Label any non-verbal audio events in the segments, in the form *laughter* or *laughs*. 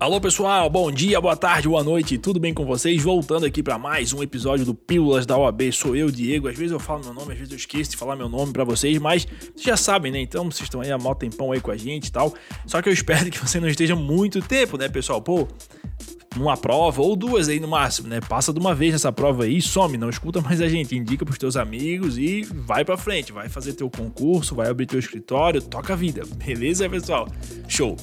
Alô pessoal, bom dia, boa tarde, boa noite, tudo bem com vocês? Voltando aqui para mais um episódio do Pílulas da OAB, sou eu, Diego. Às vezes eu falo meu nome, às vezes eu esqueço de falar meu nome para vocês, mas vocês já sabem, né? Então vocês estão aí há mó tempão aí com a gente e tal. Só que eu espero que você não esteja muito tempo, né, pessoal? Pô, numa prova ou duas aí no máximo, né? Passa de uma vez nessa prova aí, some, não escuta mais a gente, indica pros teus amigos e vai para frente, vai fazer teu concurso, vai abrir teu escritório, toca a vida. Beleza, pessoal? Show.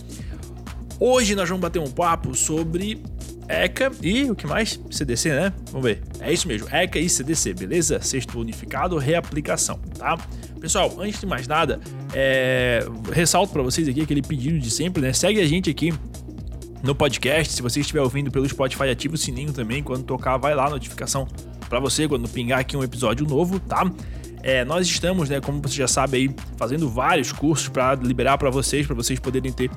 Hoje nós vamos bater um papo sobre ECA e o que mais? CDC, né? Vamos ver. É isso mesmo, ECA e CDC, beleza? Sexto unificado, reaplicação, tá? Pessoal, antes de mais nada, é... ressalto para vocês aqui aquele pedido de sempre, né? Segue a gente aqui no podcast. Se você estiver ouvindo pelo Spotify, ativa o sininho também. Quando tocar, vai lá notificação para você quando pingar aqui um episódio novo, tá? É, nós estamos, né, como você já sabe aí, fazendo vários cursos para liberar para vocês, para vocês poderem ter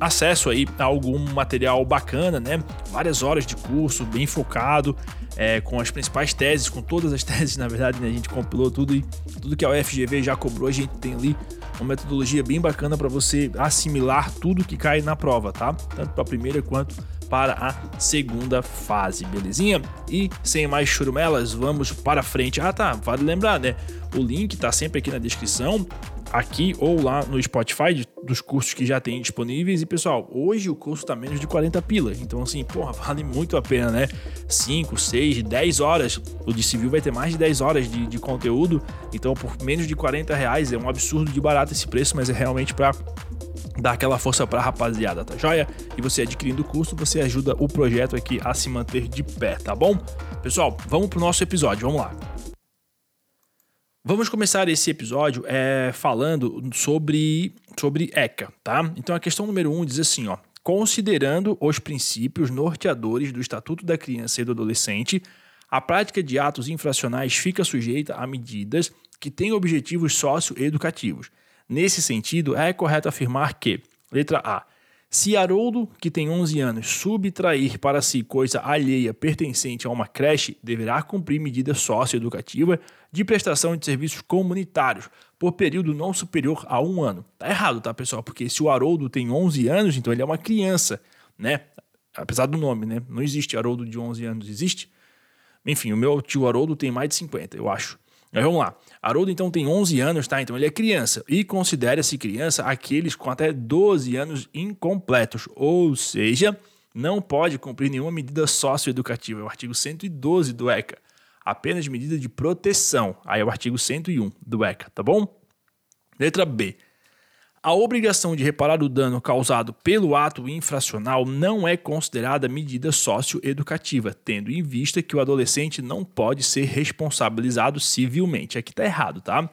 acesso aí a algum material bacana, né? Várias horas de curso, bem focado, é, com as principais teses, com todas as *laughs* teses, na verdade, né? A gente compilou tudo e tudo que a UFGV já cobrou, a gente tem ali uma metodologia bem bacana para você assimilar tudo que cai na prova, tá? Tanto para a primeira quanto para a segunda fase, belezinha? E sem mais churumelas, vamos para frente. Ah, tá, vale lembrar, né? O link tá sempre aqui na descrição aqui ou lá no Spotify dos cursos que já tem disponíveis. E pessoal, hoje o curso tá menos de 40 pilas. Então, assim, porra, *laughs* vale muito a pena, né? 5, 6, 10 horas. O de civil vai ter mais de 10 horas de, de conteúdo. Então, por menos de 40 reais é um absurdo de barato esse preço, mas é realmente para dar aquela força pra rapaziada, tá joia? E você adquirindo o curso, você ajuda o projeto aqui a se manter de pé, tá bom? Pessoal, vamos pro nosso episódio, vamos lá. Vamos começar esse episódio é, falando sobre, sobre ECA, tá? Então a questão número um diz assim, ó. Considerando os princípios norteadores do Estatuto da Criança e do Adolescente, a prática de atos infracionais fica sujeita a medidas que têm objetivos socioeducativos. Nesse sentido, é correto afirmar que, letra A, se Haroldo, que tem 11 anos, subtrair para si coisa alheia pertencente a uma creche, deverá cumprir medida socioeducativa de prestação de serviços comunitários por período não superior a um ano. Tá errado, tá, pessoal? Porque se o Haroldo tem 11 anos, então ele é uma criança, né? Apesar do nome, né? Não existe Haroldo de 11 anos, existe? Enfim, o meu tio Haroldo tem mais de 50, eu acho. Mas vamos lá. Haroldo então tem 11 anos, tá? Então ele é criança e considera-se criança aqueles com até 12 anos incompletos, ou seja, não pode cumprir nenhuma medida socioeducativa. É o artigo 112 do ECA. Apenas medida de proteção. Aí é o artigo 101 do ECA, tá bom? Letra B. A obrigação de reparar o dano causado pelo ato infracional não é considerada medida socioeducativa, tendo em vista que o adolescente não pode ser responsabilizado civilmente. Aqui está errado, tá?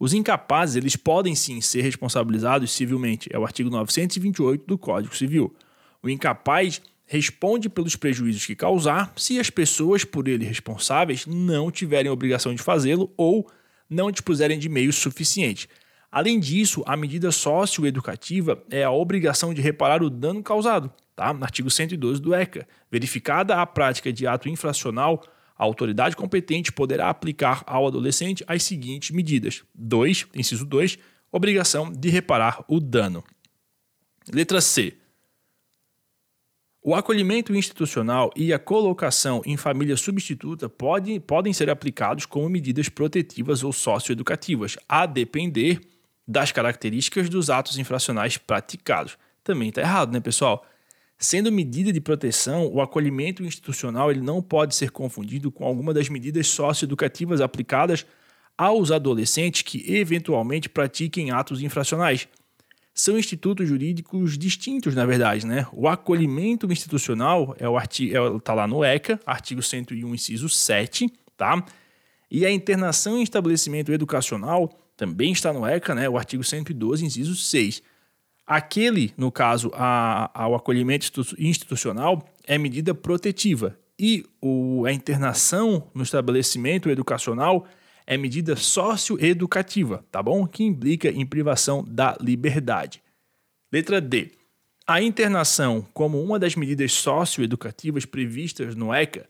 Os incapazes, eles podem sim ser responsabilizados civilmente. É o artigo 928 do Código Civil. O incapaz responde pelos prejuízos que causar se as pessoas por ele responsáveis não tiverem obrigação de fazê-lo ou não dispuserem de meios suficientes. Além disso, a medida socioeducativa é a obrigação de reparar o dano causado, tá? Artigo 112 do ECA. Verificada a prática de ato infracional, a autoridade competente poderá aplicar ao adolescente as seguintes medidas: 2, inciso 2, obrigação de reparar o dano. Letra C. O acolhimento institucional e a colocação em família substituta pode, podem ser aplicados como medidas protetivas ou socioeducativas, a depender das características dos atos infracionais praticados. Também está errado, né, pessoal? Sendo medida de proteção, o acolhimento institucional ele não pode ser confundido com alguma das medidas socioeducativas aplicadas aos adolescentes que eventualmente pratiquem atos infracionais. São institutos jurídicos distintos, na verdade, né? O acolhimento institucional é o artigo, é, tá lá no ECA, artigo 101, inciso 7, tá? E a internação em estabelecimento educacional também está no ECA, né, o artigo 112, inciso 6. Aquele, no caso, a, ao acolhimento institucional, é medida protetiva e o, a internação no estabelecimento educacional é medida socioeducativa, tá bom? Que implica em privação da liberdade. Letra D. A internação, como uma das medidas socioeducativas previstas no ECA,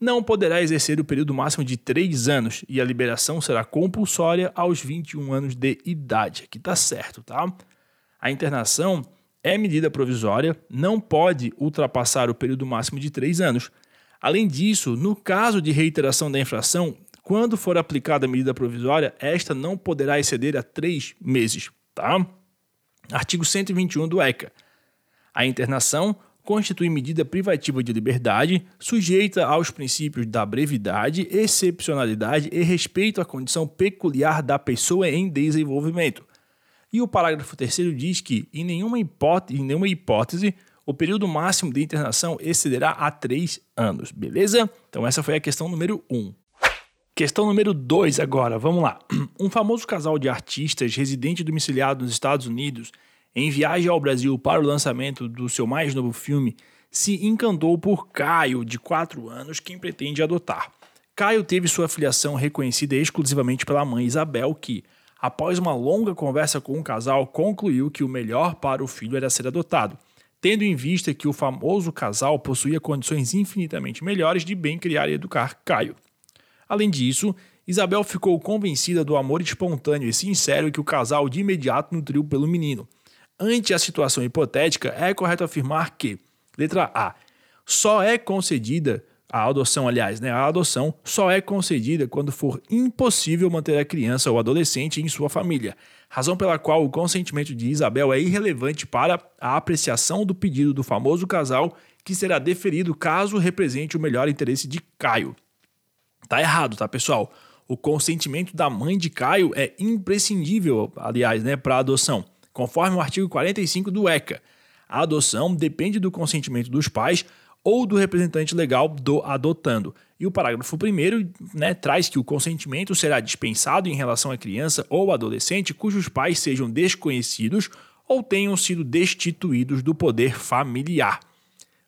não poderá exercer o período máximo de 3 anos e a liberação será compulsória aos 21 anos de idade. Aqui tá certo, tá? A internação é medida provisória, não pode ultrapassar o período máximo de três anos. Além disso, no caso de reiteração da infração, quando for aplicada a medida provisória, esta não poderá exceder a três meses. Tá? Artigo 121 do ECA. A internação constitui medida privativa de liberdade, sujeita aos princípios da brevidade, excepcionalidade e respeito à condição peculiar da pessoa em desenvolvimento. E o parágrafo 3 diz que, em nenhuma, hipótese, em nenhuma hipótese, o período máximo de internação excederá a três anos, beleza? Então, essa foi a questão número 1. Um. Questão número 2 agora, vamos lá. *clears throat* Um famoso casal de artistas residente domiciliado nos Estados Unidos em viagem ao Brasil para o lançamento do seu mais novo filme, se encantou por Caio, de 4 anos, quem pretende adotar. Caio teve sua filiação reconhecida exclusivamente pela mãe Isabel, que, após uma longa conversa com o casal, concluiu que o melhor para o filho era ser adotado, tendo em vista que o famoso casal possuía condições infinitamente melhores de bem criar e educar Caio. Além disso, Isabel ficou convencida do amor espontâneo e sincero que o casal de imediato nutriu pelo menino, Ante a situação hipotética, é correto afirmar que, letra A, só é concedida a adoção, aliás, né, a adoção só é concedida quando for impossível manter a criança ou adolescente em sua família, razão pela qual o consentimento de Isabel é irrelevante para a apreciação do pedido do famoso casal que será deferido caso represente o melhor interesse de Caio. Tá errado, tá, pessoal? O consentimento da mãe de Caio é imprescindível, aliás, né, para a adoção. Conforme o artigo 45 do ECA, a adoção depende do consentimento dos pais ou do representante legal do adotando. E o parágrafo 1 né, traz que o consentimento será dispensado em relação à criança ou adolescente cujos pais sejam desconhecidos ou tenham sido destituídos do poder familiar.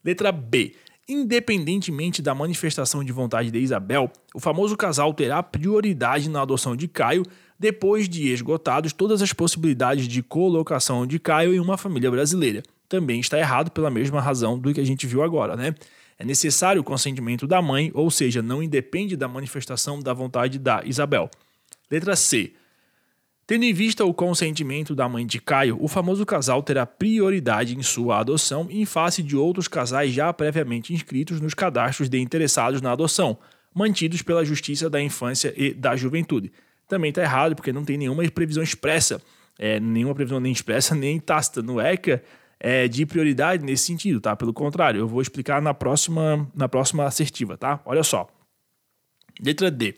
Letra B. Independentemente da manifestação de vontade de Isabel, o famoso casal terá prioridade na adoção de Caio depois de esgotados todas as possibilidades de colocação de Caio em uma família brasileira. Também está errado pela mesma razão do que a gente viu agora, né? É necessário o consentimento da mãe, ou seja, não independe da manifestação da vontade da Isabel. Letra C. Tendo em vista o consentimento da mãe de Caio, o famoso casal terá prioridade em sua adoção em face de outros casais já previamente inscritos nos cadastros de interessados na adoção, mantidos pela Justiça da Infância e da Juventude também está errado, porque não tem nenhuma previsão expressa, é, nenhuma previsão nem expressa *laughs* nem tácita no ECA é, de prioridade nesse sentido, tá? Pelo contrário, eu vou explicar na próxima, na próxima assertiva, tá? Olha só. Letra D.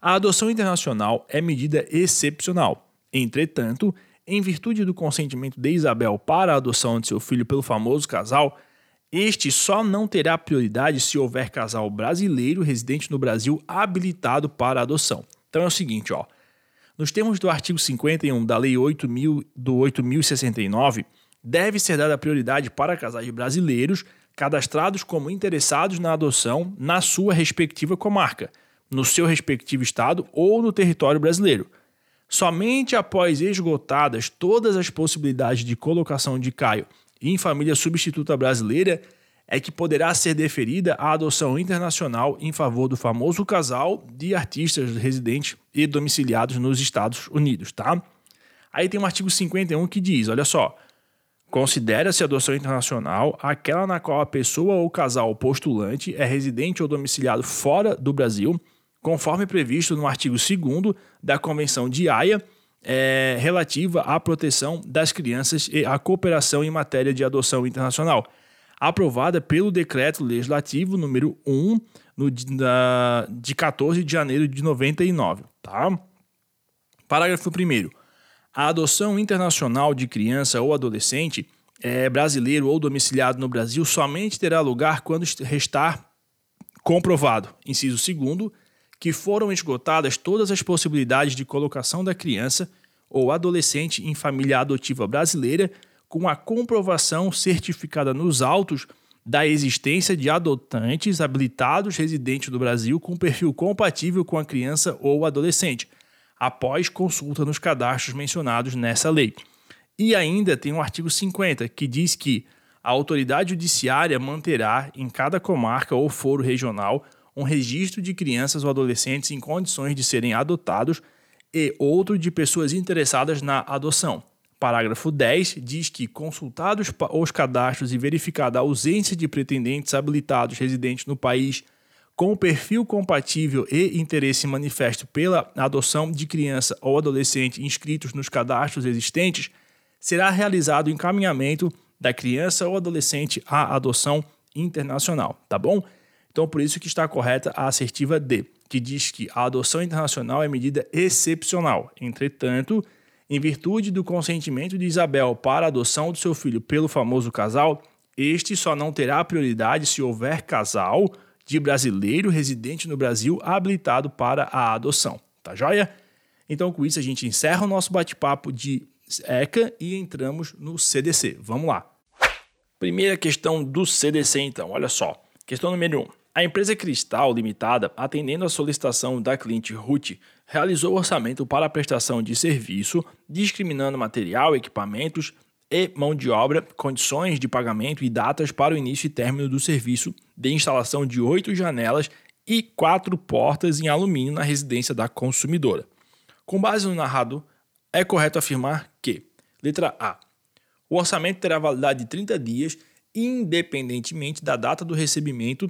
A adoção internacional é medida excepcional. Entretanto, em virtude do consentimento de Isabel para a adoção de seu filho pelo famoso casal, este só não terá prioridade se houver casal brasileiro residente no Brasil habilitado para adoção. Então é o seguinte, ó. Nos termos do artigo 51 da Lei 8000 do 8069, deve ser dada prioridade para casais brasileiros cadastrados como interessados na adoção na sua respectiva comarca, no seu respectivo estado ou no território brasileiro. Somente após esgotadas todas as possibilidades de colocação de Caio em família substituta brasileira é que poderá ser deferida a adoção internacional em favor do famoso casal de artistas residentes e domiciliados nos Estados Unidos, tá? Aí tem o um artigo 51 que diz, olha só, Considera-se adoção internacional aquela na qual a pessoa ou casal postulante é residente ou domiciliado fora do Brasil, conforme previsto no artigo 2 da Convenção de Haia, é, relativa à proteção das crianças e à cooperação em matéria de adoção internacional, aprovada pelo Decreto Legislativo número 1 no, na, de 14 de janeiro de 99. Tá? Parágrafo 1. A adoção internacional de criança ou adolescente é, brasileiro ou domiciliado no Brasil somente terá lugar quando restar comprovado, inciso 2, que foram esgotadas todas as possibilidades de colocação da criança ou adolescente em família adotiva brasileira com a comprovação certificada nos autos da existência de adotantes habilitados residentes do Brasil com perfil compatível com a criança ou adolescente, após consulta nos cadastros mencionados nessa lei. E ainda tem o artigo 50, que diz que a autoridade judiciária manterá em cada comarca ou foro regional um registro de crianças ou adolescentes em condições de serem adotados e outro de pessoas interessadas na adoção Parágrafo 10 diz que, consultados os cadastros e verificada a ausência de pretendentes habilitados residentes no país com perfil compatível e interesse manifesto pela adoção de criança ou adolescente inscritos nos cadastros existentes, será realizado o encaminhamento da criança ou adolescente à adoção internacional, tá bom? Então, por isso que está correta a assertiva D, que diz que a adoção internacional é medida excepcional. Entretanto, em virtude do consentimento de Isabel para a adoção do seu filho pelo famoso casal, este só não terá prioridade se houver casal de brasileiro residente no Brasil habilitado para a adoção. Tá joia? Então, com isso, a gente encerra o nosso bate-papo de ECA e entramos no CDC. Vamos lá. Primeira questão do CDC, então, olha só. Questão número 1. Um. A empresa Cristal Limitada, atendendo à solicitação da cliente Ruth, realizou orçamento para a prestação de serviço, discriminando material, equipamentos e mão de obra, condições de pagamento e datas para o início e término do serviço de instalação de oito janelas e quatro portas em alumínio na residência da consumidora. Com base no narrado, é correto afirmar que, letra A, o orçamento terá validade de 30 dias, independentemente da data do recebimento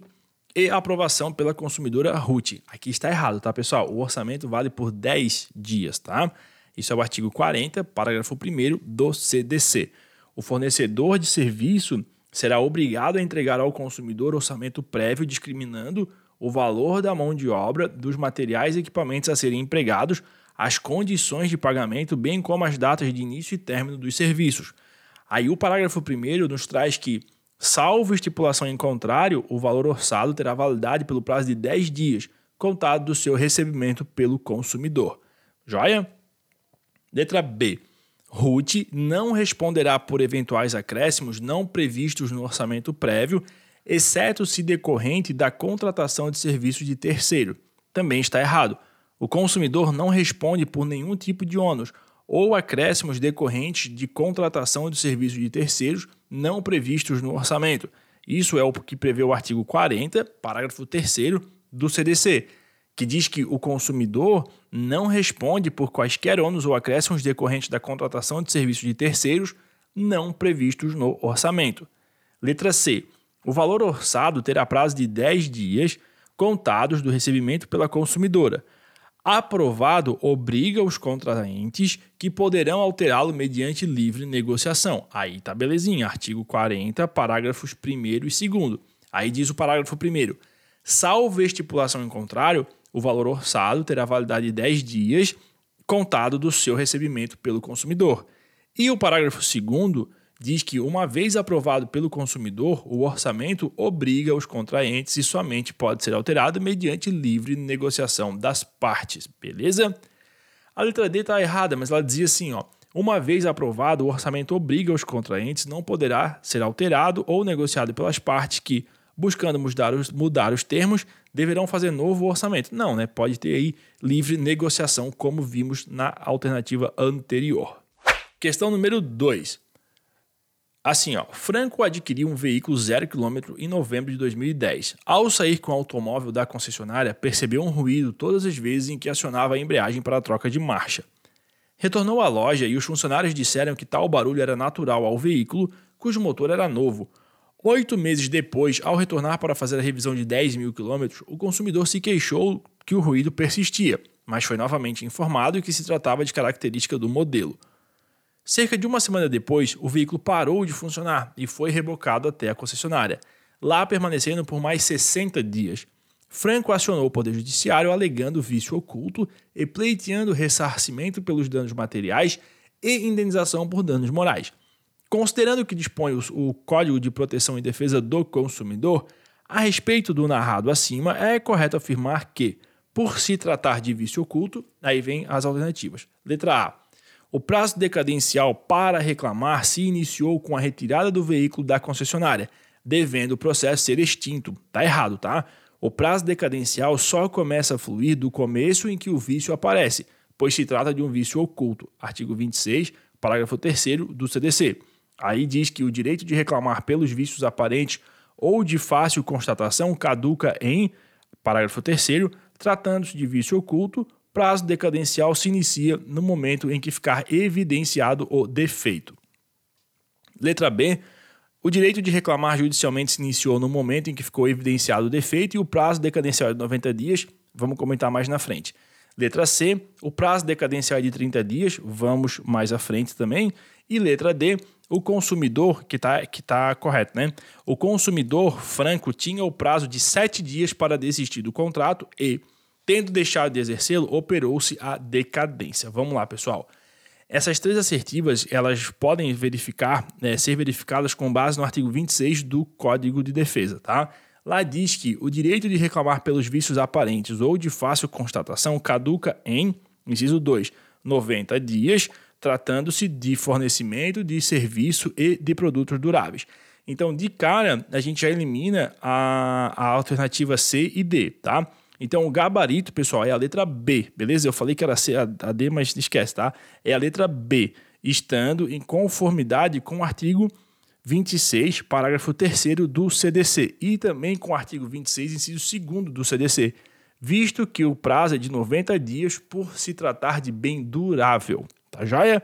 e aprovação pela consumidora Ruth. Aqui está errado, tá, pessoal? O orçamento vale por 10 dias, tá? Isso é o artigo 40, parágrafo 1 do CDC. O fornecedor de serviço será obrigado a entregar ao consumidor orçamento prévio discriminando o valor da mão de obra, dos materiais e equipamentos a serem empregados, as condições de pagamento, bem como as datas de início e término dos serviços. Aí o parágrafo 1 nos traz que Salvo estipulação em contrário, o valor orçado terá validade pelo prazo de 10 dias, contado do seu recebimento pelo consumidor. Joia? Letra B. Ruth não responderá por eventuais acréscimos não previstos no orçamento prévio, exceto se decorrente da contratação de serviços de terceiro. Também está errado. O consumidor não responde por nenhum tipo de ônus ou acréscimos decorrentes de contratação de serviços de terceiros não previstos no orçamento. Isso é o que prevê o artigo 40, parágrafo 3 do CDC, que diz que o consumidor não responde por quaisquer ônus ou acréscimos decorrentes da contratação de serviços de terceiros não previstos no orçamento. Letra C. O valor orçado terá prazo de 10 dias contados do recebimento pela consumidora aprovado obriga os contraentes que poderão alterá-lo mediante livre negociação. Aí tá belezinha, artigo 40, parágrafos 1 e 2. Aí diz o parágrafo 1 salvo estipulação em contrário, o valor orçado terá validade de 10 dias contado do seu recebimento pelo consumidor. E o parágrafo 2 diz que, uma vez aprovado pelo consumidor, o orçamento obriga os contraentes e somente pode ser alterado mediante livre negociação das partes, beleza? A letra D está errada, mas ela dizia assim, ó. Uma vez aprovado, o orçamento obriga os contraentes, não poderá ser alterado ou negociado pelas partes que, buscando mudar os, mudar os termos, deverão fazer novo orçamento. Não, né? Pode ter aí livre negociação, como vimos na alternativa anterior. Questão número 2. Assim, ó, Franco adquiriu um veículo zero quilômetro em novembro de 2010. Ao sair com o automóvel da concessionária, percebeu um ruído todas as vezes em que acionava a embreagem para a troca de marcha. Retornou à loja e os funcionários disseram que tal barulho era natural ao veículo, cujo motor era novo. Oito meses depois, ao retornar para fazer a revisão de 10 mil quilômetros, o consumidor se queixou que o ruído persistia, mas foi novamente informado que se tratava de característica do modelo. Cerca de uma semana depois, o veículo parou de funcionar e foi rebocado até a concessionária, lá permanecendo por mais 60 dias. Franco acionou o Poder Judiciário alegando vício oculto e pleiteando ressarcimento pelos danos materiais e indenização por danos morais. Considerando que dispõe o Código de Proteção e Defesa do Consumidor, a respeito do narrado acima, é correto afirmar que, por se tratar de vício oculto, aí vem as alternativas. Letra A o prazo decadencial para reclamar se iniciou com a retirada do veículo da concessionária, devendo o processo ser extinto. Tá errado, tá? O prazo decadencial só começa a fluir do começo em que o vício aparece, pois se trata de um vício oculto. Artigo 26, parágrafo 3 do CDC. Aí diz que o direito de reclamar pelos vícios aparentes ou de fácil constatação caduca em parágrafo 3 tratando-se de vício oculto, prazo decadencial se inicia no momento em que ficar evidenciado o defeito. Letra B. O direito de reclamar judicialmente se iniciou no momento em que ficou evidenciado o defeito e o prazo decadencial é de 90 dias. Vamos comentar mais na frente. Letra C, o prazo decadencial é de 30 dias, vamos mais à frente também. E letra D, o consumidor, que está que tá correto, né? O consumidor franco tinha o prazo de 7 dias para desistir do contrato e, tendo deixado de exercê-lo, operou-se a decadência. Vamos lá, pessoal. Essas três assertivas, elas podem verificar, né, ser verificadas com base no artigo 26 do Código de Defesa, tá? Lá diz que o direito de reclamar pelos vícios aparentes ou de fácil constatação caduca em, inciso 2, 90 dias, tratando-se de fornecimento de serviço e de produtos duráveis. Então, de cara, a gente já elimina a, a alternativa C e D, tá? Então, o gabarito, pessoal, é a letra B, beleza? Eu falei que era C, a D, mas esquece, tá? É a letra B, estando em conformidade com o artigo 26, parágrafo 3 do CDC, e também com o artigo 26, inciso 2 do CDC, visto que o prazo é de 90 dias por se tratar de bem durável. Tá joia?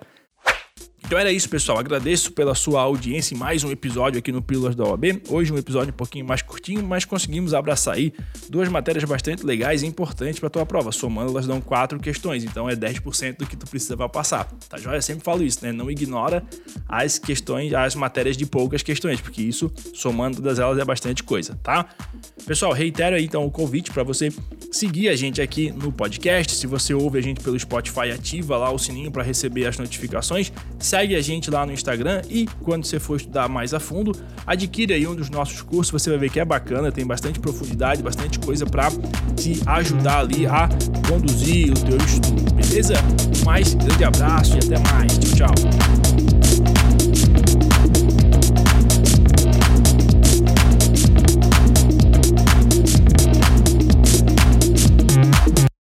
Então era isso, pessoal. Agradeço pela sua audiência em mais um episódio aqui no Pílulas da OAB. Hoje um episódio um pouquinho mais curtinho, mas conseguimos abraçar aí duas matérias bastante legais e importantes para tua prova. Somando, elas dão quatro questões, então é 10% do que tu precisa para passar. Tá joia? Eu sempre falo isso, né? Não ignora as questões, as matérias de poucas questões, porque isso, somando todas elas, é bastante coisa, tá? Pessoal, reitero aí então o convite para você seguir a gente aqui no podcast. Se você ouve a gente pelo Spotify, ativa lá o sininho para receber as notificações. Segue a gente lá no Instagram e quando você for estudar mais a fundo, adquire aí um dos nossos cursos, você vai ver que é bacana, tem bastante profundidade, bastante coisa para te ajudar ali a conduzir o teu estudo, beleza? Mais grande abraço e até mais. Tchau, tchau.